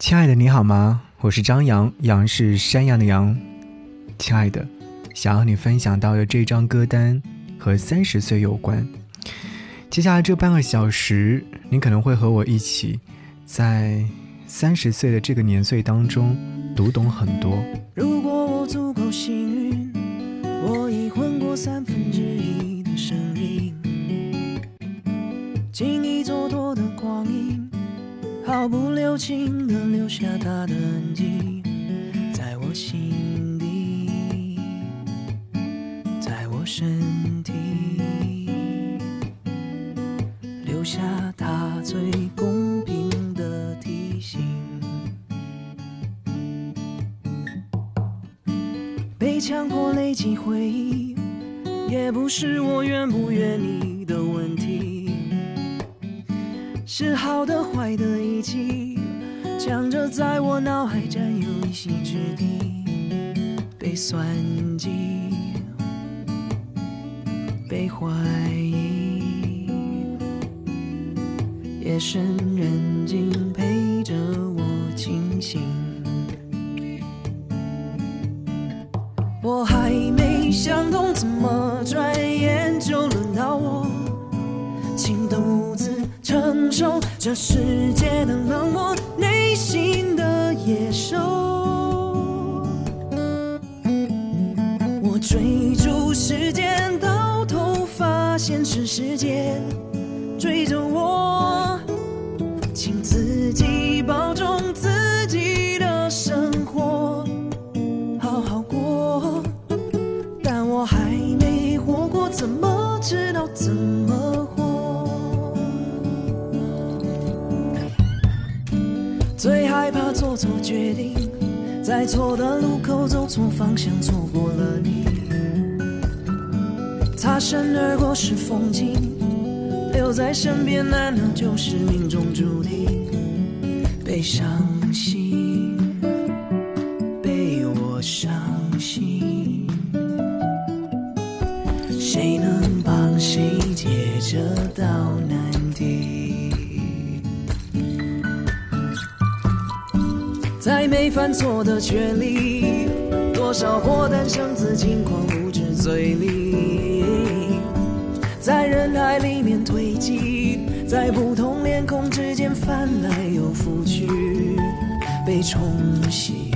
亲爱的，你好吗？我是张扬，杨是山羊的羊。亲爱的，想要你分享到的这张歌单和三十岁有关。接下来这半个小时，你可能会和我一起，在三十岁的这个年岁当中，读懂很多。如果我足够幸运，我已混过三分之一的生命，经历，毫不留情地留下他的痕迹，在我心底，在我身体，留下他最公平的提醒。被强迫累积回忆，也不是我愿不愿意的问题，是好的坏的一起，强着在我脑海占有一席之地，被算计，被怀疑，夜深人静陪着我清醒。我还没想通，怎么转眼就轮到我，请独自承受这世界的冷漠，内心的野兽。我追逐时间，到头发现是时间追着做错决定，在错的路口走错方向，错过了你。擦身而过是风景，留在身边难道就是命中注定？被伤心。犯错的权利，多少破蛋生子轻狂无知嘴里，在人海里面堆积，在不同脸孔之间翻来又覆去，被冲洗。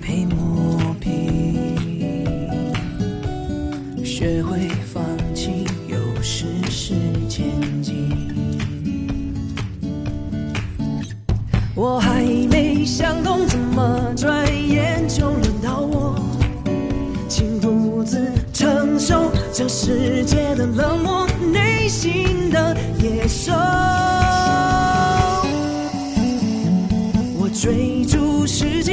被磨平，学会放追逐时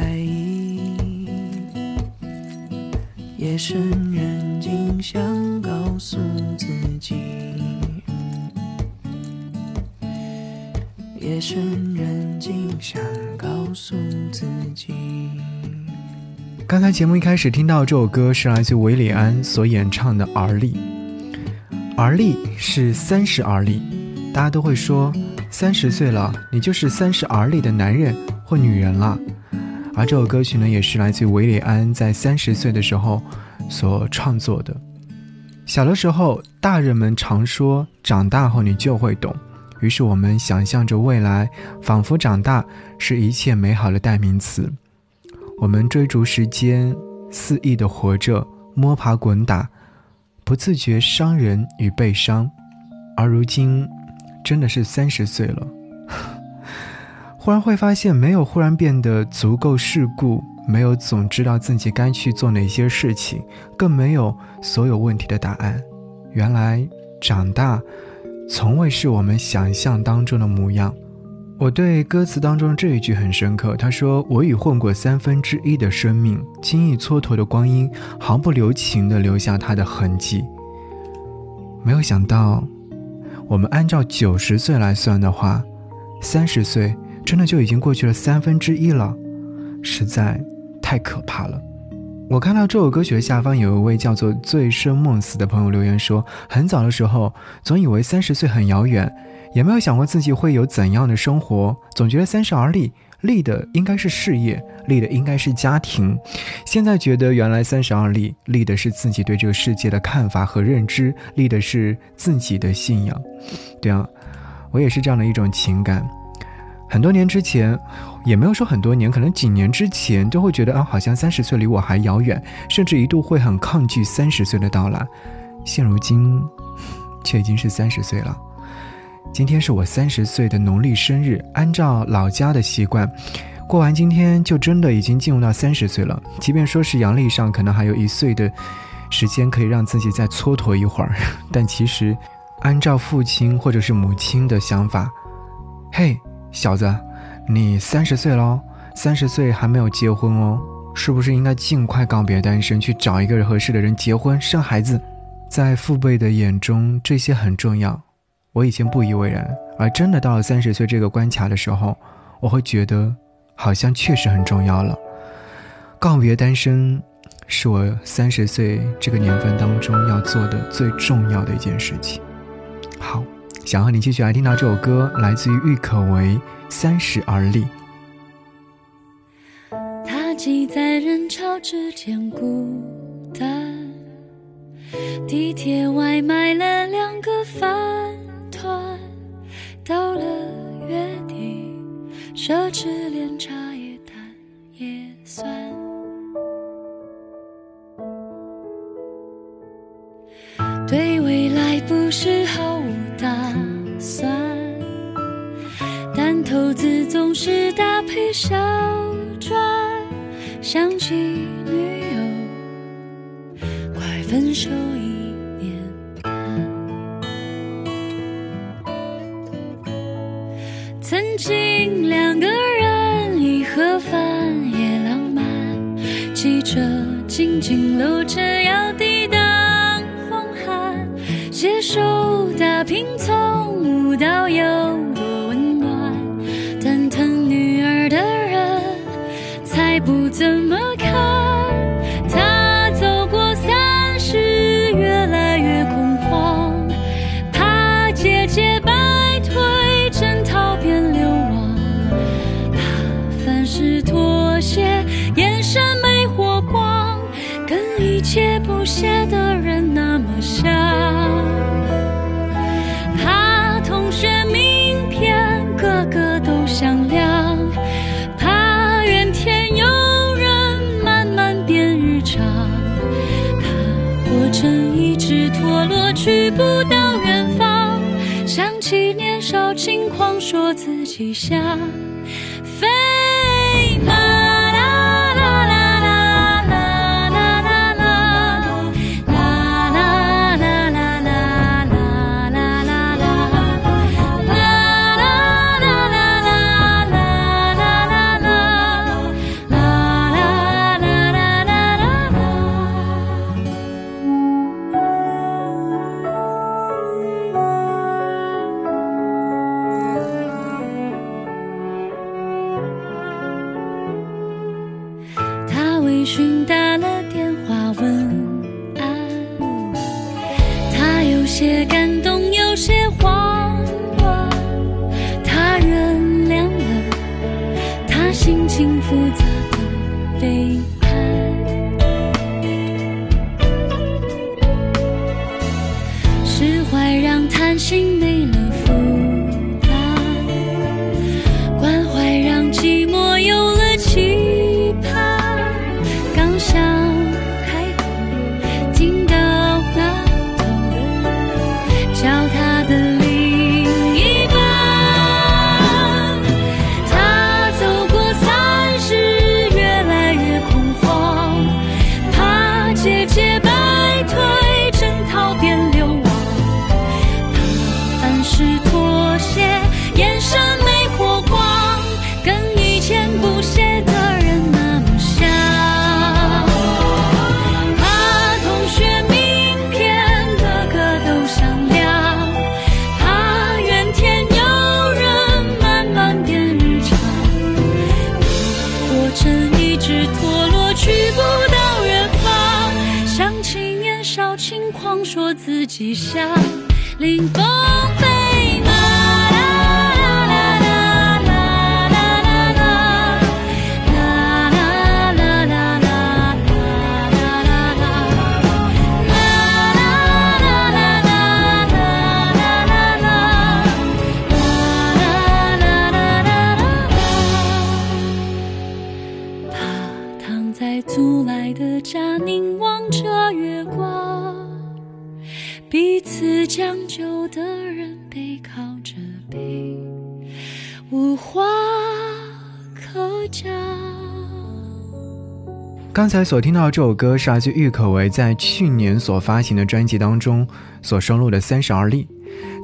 怀疑。夜深人静，想告诉自己。夜深人静，想告诉自己。刚才节目一开始听到这首歌是来自韦礼安所演唱的《而立》，而立是三十而立，大家都会说三十岁了，你就是三十而立的男人或女人了。而这首歌曲呢，也是来自于韦礼安在三十岁的时候所创作的。小的时候，大人们常说长大后你就会懂，于是我们想象着未来，仿佛长大是一切美好的代名词。我们追逐时间，肆意的活着，摸爬滚打，不自觉伤人与被伤。而如今，真的是三十岁了。忽然会发现，没有忽然变得足够世故，没有总知道自己该去做哪些事情，更没有所有问题的答案。原来长大，从未是我们想象当中的模样。我对歌词当中这一句很深刻，他说：“我已混过三分之一的生命，轻易蹉跎的光阴，毫不留情地留下它的痕迹。”没有想到，我们按照九十岁来算的话，三十岁。真的就已经过去了三分之一了，实在太可怕了。我看到这首歌曲的下方有一位叫做“醉生梦死”的朋友留言说：“很早的时候，总以为三十岁很遥远，也没有想过自己会有怎样的生活。总觉得三十而立，立的应该是事业，立的应该是家庭。现在觉得，原来三十而立，立的是自己对这个世界的看法和认知，立的是自己的信仰。对啊，我也是这样的一种情感。”很多年之前，也没有说很多年，可能几年之前都会觉得啊，好像三十岁离我还遥远，甚至一度会很抗拒三十岁的到来。现如今，却已经是三十岁了。今天是我三十岁的农历生日，按照老家的习惯，过完今天就真的已经进入到三十岁了。即便说是阳历上可能还有一岁的时间可以让自己再蹉跎一会儿，但其实，按照父亲或者是母亲的想法，嘿。小子，你三十岁喽，三十岁还没有结婚哦，是不是应该尽快告别单身，去找一个合适的人结婚生孩子？在父辈的眼中，这些很重要。我以前不以为然，而真的到了三十岁这个关卡的时候，我会觉得好像确实很重要了。告别单身，是我三十岁这个年份当中要做的最重要的一件事情。好。想和你继续来听到这首歌，来自于郁可唯《三十而立》。他挤在人潮之间孤单，地铁外买了两个饭团，到了月底，奢侈连茶叶蛋也算。对未来不是好是搭配小赚。想起女友，快分手一年半。曾经两个人一盒饭也浪漫，汽车紧紧搂着要抵挡风寒。携手打拼，雨下下。刚才所听到的这首歌是来自郁可唯在去年所发行的专辑当中所收录的《三十而立》。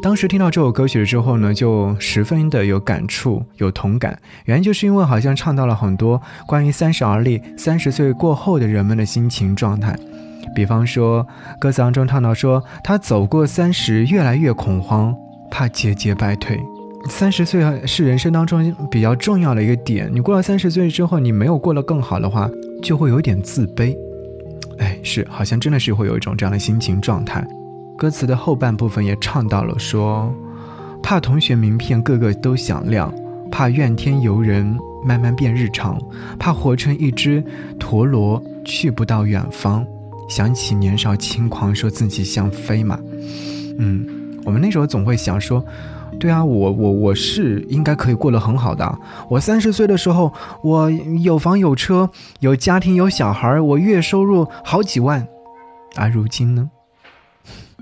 当时听到这首歌曲之后呢，就十分的有感触、有同感。原因就是因为好像唱到了很多关于三十而立、三十岁过后的人们的心情状态。比方说，歌词当中唱到说，他走过三十，越来越恐慌，怕节节败退。三十岁是人生当中比较重要的一个点。你过了三十岁之后，你没有过得更好的话，就会有点自卑。哎，是，好像真的是会有一种这样的心情状态。歌词的后半部分也唱到了说，怕同学名片个个都响亮，怕怨天尤人慢慢变日常，怕活成一只陀螺去不到远方。想起年少轻狂，说自己像飞马。嗯，我们那时候总会想说，对啊，我我我是应该可以过得很好的。我三十岁的时候，我有房有车，有家庭有小孩，我月收入好几万。而如今呢？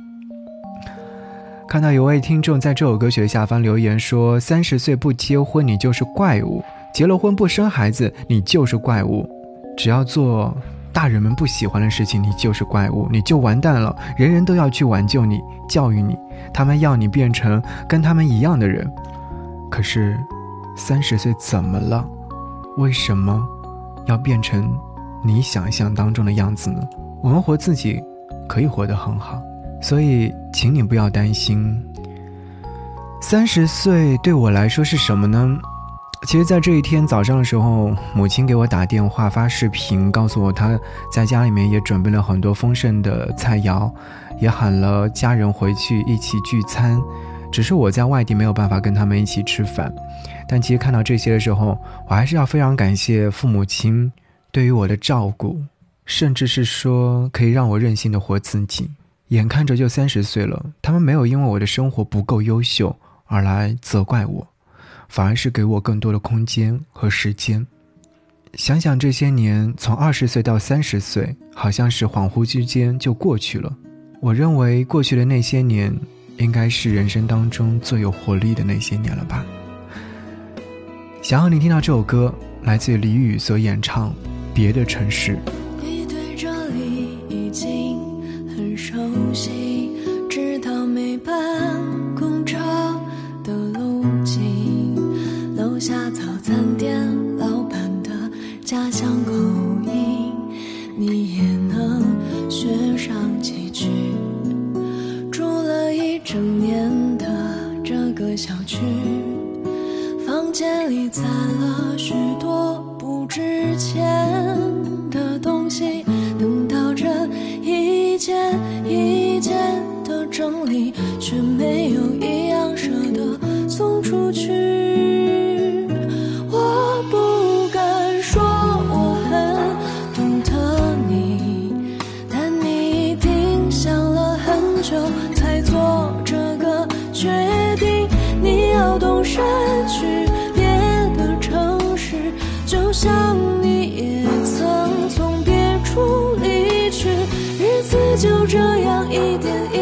看到有位听众在这首歌曲下方留言说：“三十岁不结婚，你就是怪物；结了婚不生孩子，你就是怪物。只要做大人们不喜欢的事情，你就是怪物，你就完蛋了。人人都要去挽救你、教育你，他们要你变成跟他们一样的人。可是，三十岁怎么了？为什么要变成你想象当中的样子呢？我们活自己，可以活得很好。”所以，请你不要担心。三十岁对我来说是什么呢？其实，在这一天早上的时候，母亲给我打电话发视频，告诉我她在家里面也准备了很多丰盛的菜肴，也喊了家人回去一起聚餐。只是我在外地没有办法跟他们一起吃饭。但其实看到这些的时候，我还是要非常感谢父母亲对于我的照顾，甚至是说可以让我任性的活自己。眼看着就三十岁了，他们没有因为我的生活不够优秀而来责怪我，反而是给我更多的空间和时间。想想这些年，从二十岁到三十岁，好像是恍惚之间就过去了。我认为过去的那些年，应该是人生当中最有活力的那些年了吧。想要你听到这首歌，来自李宇所演唱《别的城市》。就这样一点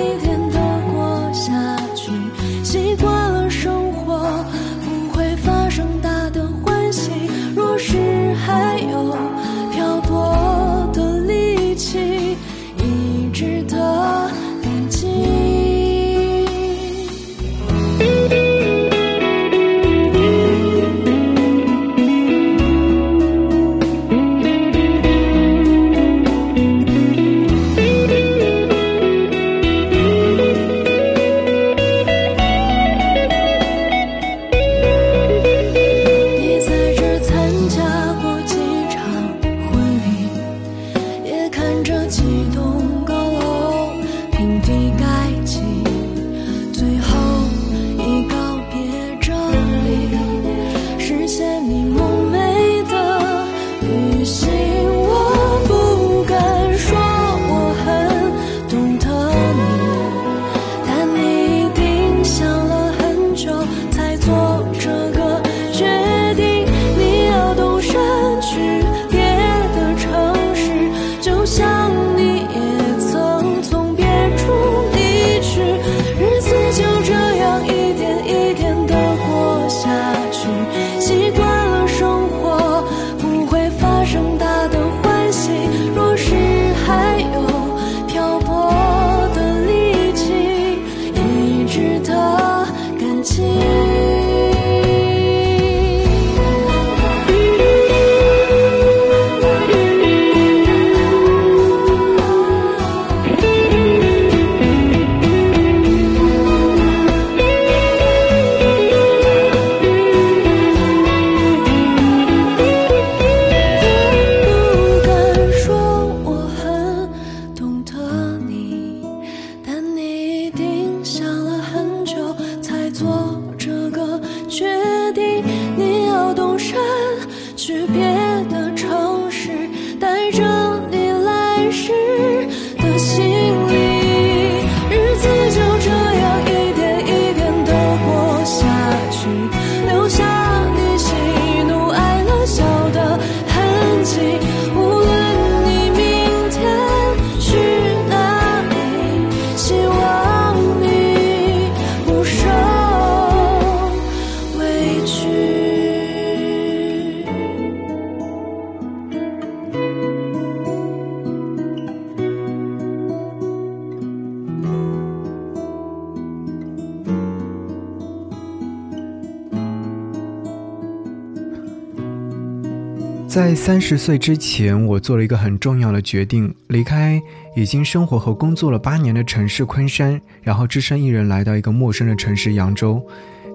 在三十岁之前，我做了一个很重要的决定，离开已经生活和工作了八年的城市昆山，然后只身一人来到一个陌生的城市扬州。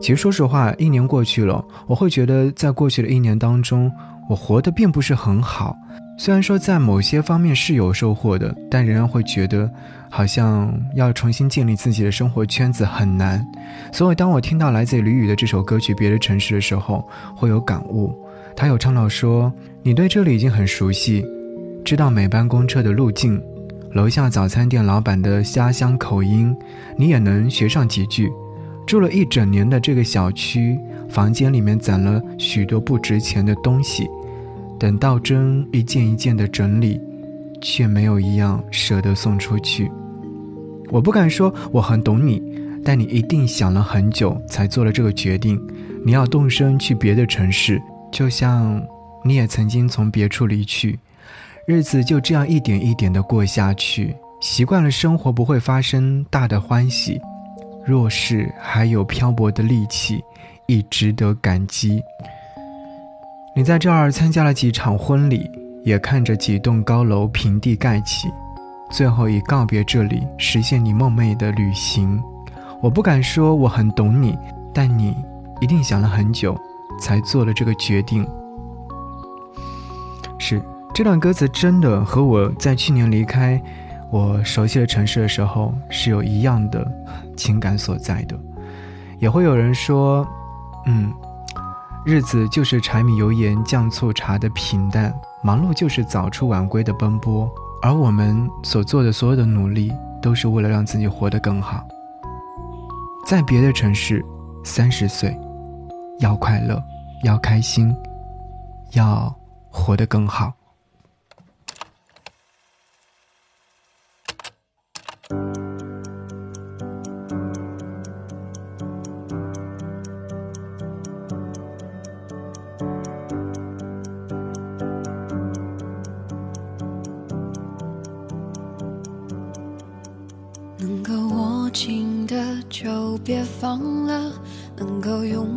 其实说实话，一年过去了，我会觉得在过去的一年当中，我活得并不是很好。虽然说在某些方面是有收获的，但仍然会觉得好像要重新建立自己的生活圈子很难。所以当我听到来自吕宇的这首歌曲《别的城市》的时候，会有感悟。他有唱到说：“你对这里已经很熟悉，知道每班公车的路径，楼下早餐店老板的家乡口音，你也能学上几句。住了一整年的这个小区，房间里面攒了许多不值钱的东西，等到真一件一件的整理，却没有一样舍得送出去。我不敢说我很懂你，但你一定想了很久才做了这个决定。你要动身去别的城市。”就像你也曾经从别处离去，日子就这样一点一点的过下去，习惯了生活不会发生大的欢喜。若是还有漂泊的力气，亦值得感激。你在这儿参加了几场婚礼，也看着几栋高楼平地盖起，最后以告别这里，实现你梦寐的旅行。我不敢说我很懂你，但你一定想了很久，才做了这个决定。是这段歌词真的和我在去年离开我熟悉的城市的时候是有一样的情感所在的。也会有人说，嗯，日子就是柴米油盐酱醋茶的平淡，忙碌就是早出晚归的奔波，而我们所做的所有的努力，都是为了让自己活得更好。在别的城市，三十岁，要快乐，要开心，要活得更好。能够握紧的就别放了，能够拥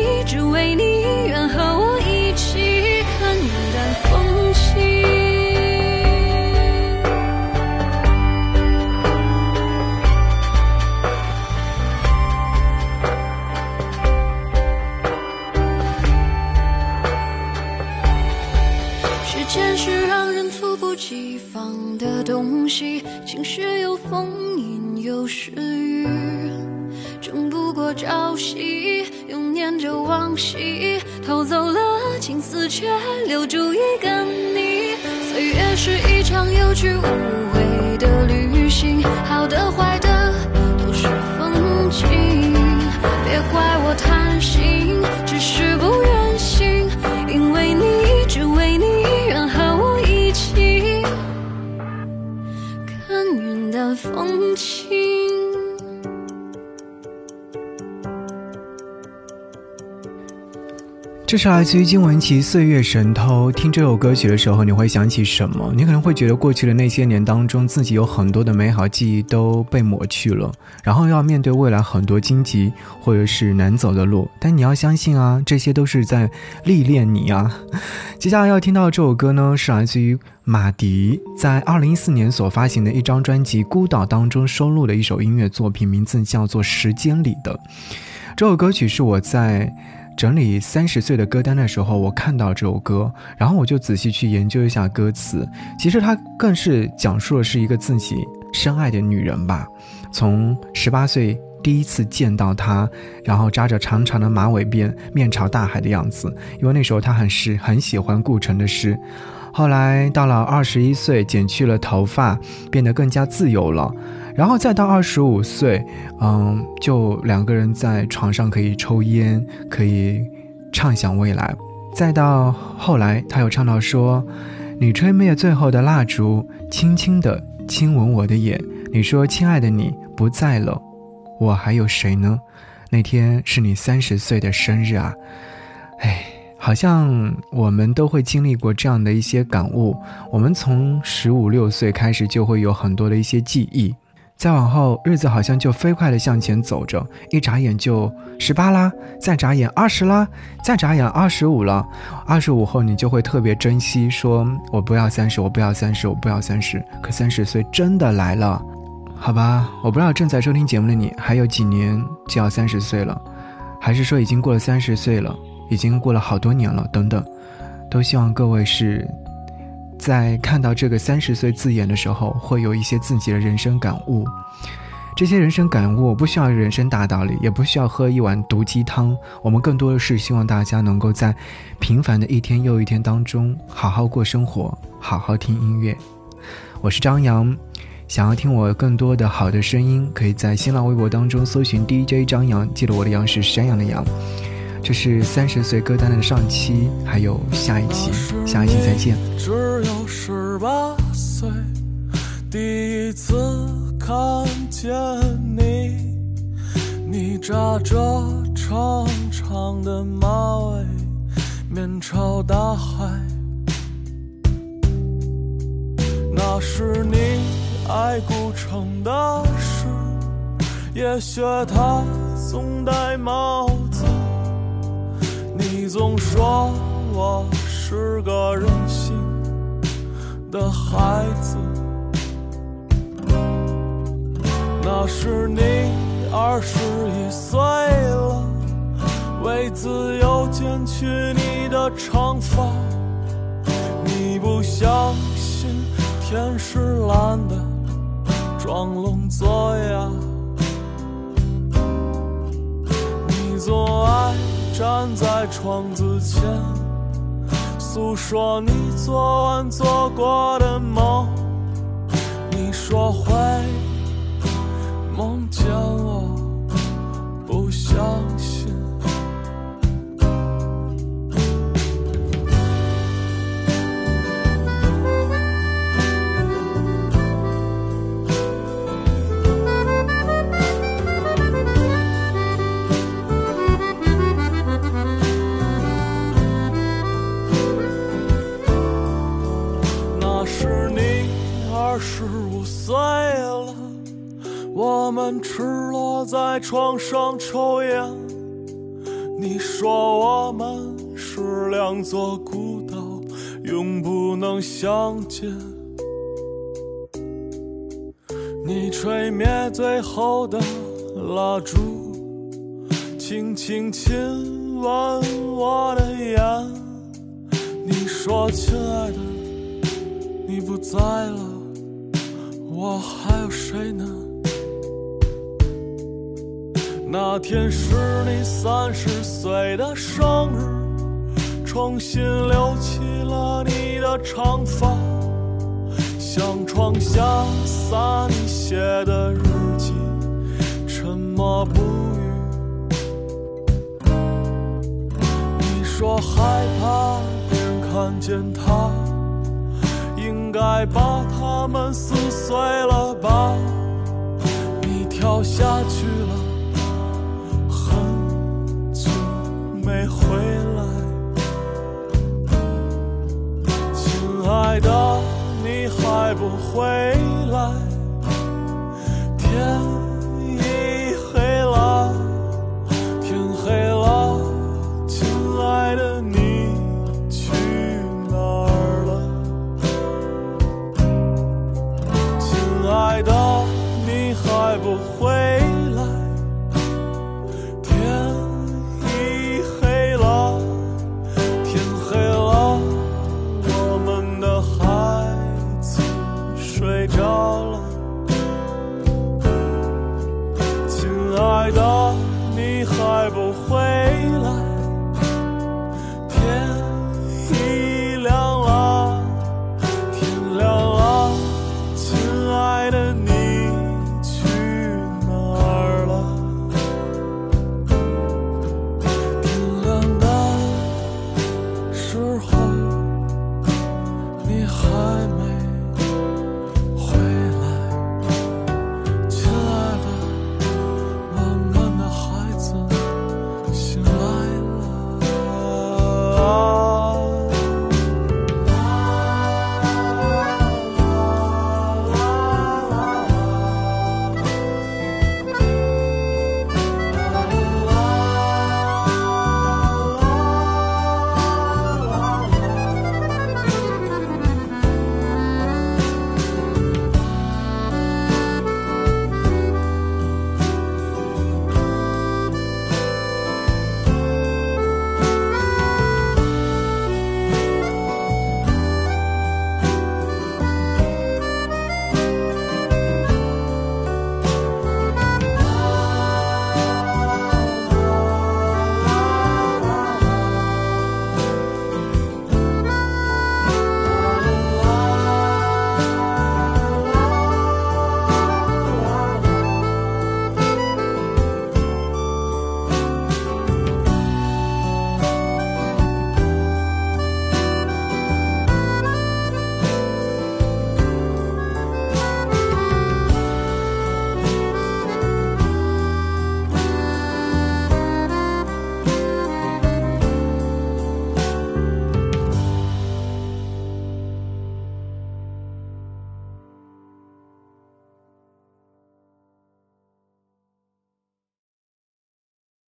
只为你，愿和这是来自于金玟岐《岁月神偷》。听这首歌曲的时候，你会想起什么？你可能会觉得过去的那些年当中，自己有很多的美好记忆都被抹去了，然后要面对未来很多荆棘或者是难走的路。但你要相信啊，这些都是在历练你啊。接下来要听到这首歌呢，是来自于马迪在二零一四年所发行的一张专辑《孤岛》当中收录的一首音乐作品，名字叫做《时间里的》。这首歌曲是我在。整理三十岁的歌单的时候，我看到这首歌，然后我就仔细去研究一下歌词。其实它更是讲述的是一个自己深爱的女人吧。从十八岁第一次见到她，然后扎着长长的马尾辫，面朝大海的样子，因为那时候她很是很喜欢顾城的诗。后来到了二十一岁，剪去了头发，变得更加自由了。然后再到二十五岁，嗯，就两个人在床上可以抽烟，可以畅想未来。再到后来，他又唱到说：“你吹灭最后的蜡烛，轻轻地亲吻我的眼。你说，亲爱的，你不在了，我还有谁呢？那天是你三十岁的生日啊！哎，好像我们都会经历过这样的一些感悟。我们从十五六岁开始，就会有很多的一些记忆。”再往后，日子好像就飞快地向前走着，一眨眼就十八啦，再眨眼二十啦，再眨眼二十五了。二十五后，你就会特别珍惜，说我不要三十，我不要三十，我不要三十。可三十岁真的来了，好吧？我不知道正在收听节目的你还有几年就要三十岁了，还是说已经过了三十岁了，已经过了好多年了？等等，都希望各位是。在看到这个三十岁字眼的时候，会有一些自己的人生感悟。这些人生感悟不需要人生大道理，也不需要喝一碗毒鸡汤。我们更多的是希望大家能够在平凡的一天又一天当中，好好过生活，好好听音乐。我是张扬，想要听我更多的好的声音，可以在新浪微博当中搜寻 DJ 张扬，记得我的杨是山羊的羊。这是三十岁歌单的上期，还有下一期，下一期再见。第一次看见你，你扎着长长的马尾，面朝大海。那是你爱古城的事，也学他总戴帽子。你总说我是个任性的孩子，那是你二十一岁了，为自由剪去你的长发，你不相信天是蓝的，装聋作哑，你总爱。站在窗子前，诉说你昨晚做过的梦。你说会见我，不相信。那是你二十五岁，我们赤裸在床上抽烟。你说我们是两座孤岛，永不能相见。你吹灭最后的蜡烛，轻轻亲吻我的眼。你说，亲爱的。你不在了，我还有谁呢？那天是你三十岁的生日，重新留起了你的长发，向窗下洒你写的日记，沉默不语。你说害怕别人看见他。应该把它们撕碎了吧？你跳下去回